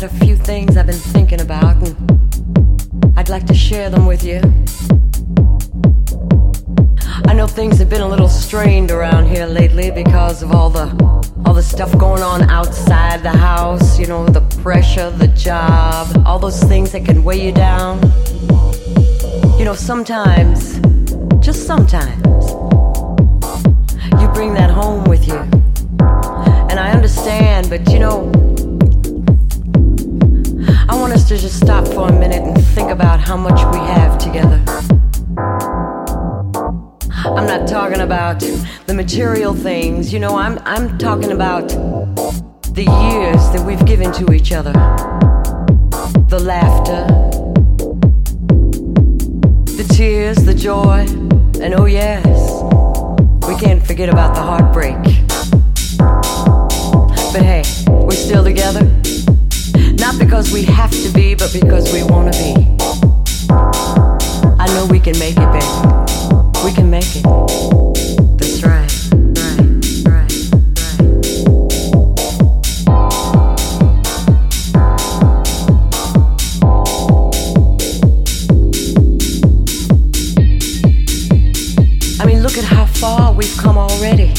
got a few things I've been thinking about, and I'd like to share them with you. I know things have been a little strained around here lately because of all the all the stuff going on outside the house, you know, the pressure, the job, all those things that can weigh you down. You know, sometimes, just sometimes, you bring that home with you. And I understand, but you know, to just stop for a minute and think about how much we have together. I'm not talking about the material things, you know, I'm, I'm talking about the years that we've given to each other. The laughter, the tears, the joy, and oh, yes, we can't forget about the heartbreak. Because we want to be. I know we can make it, baby. We can make it. That's. Right. I mean, look at how far we've come already.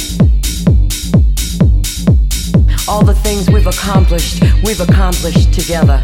All the things we've accomplished, we've accomplished together.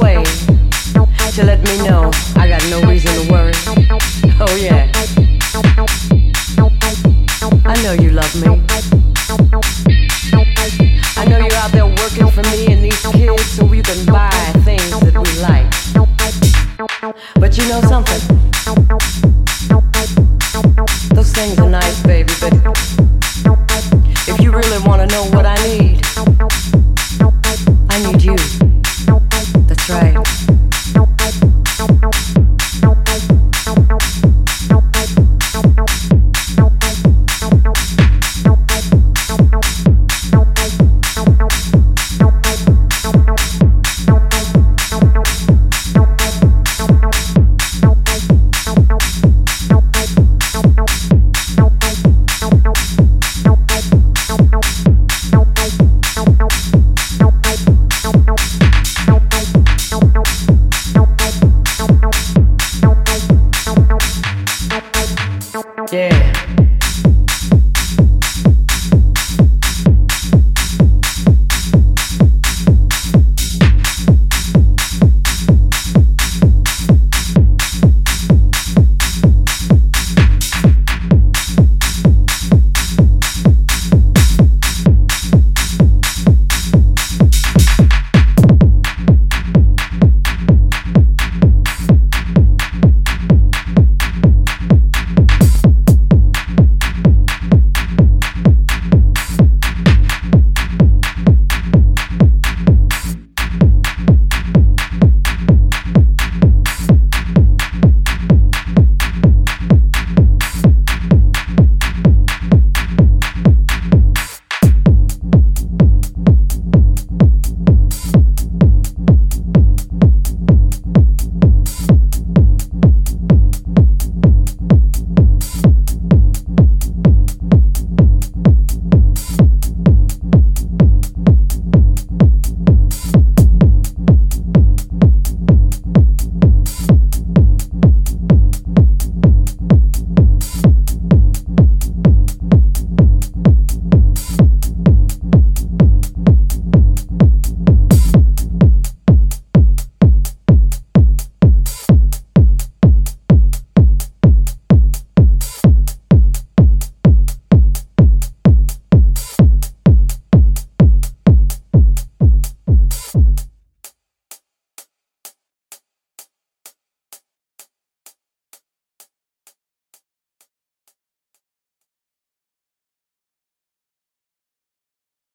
Way to let me know I got no reason to worry. Oh, yeah know you love me. I know you're out there working for me and these kids so you can buy things that we like. But you know something? Those things are nice, baby, but if you really want to know what I need,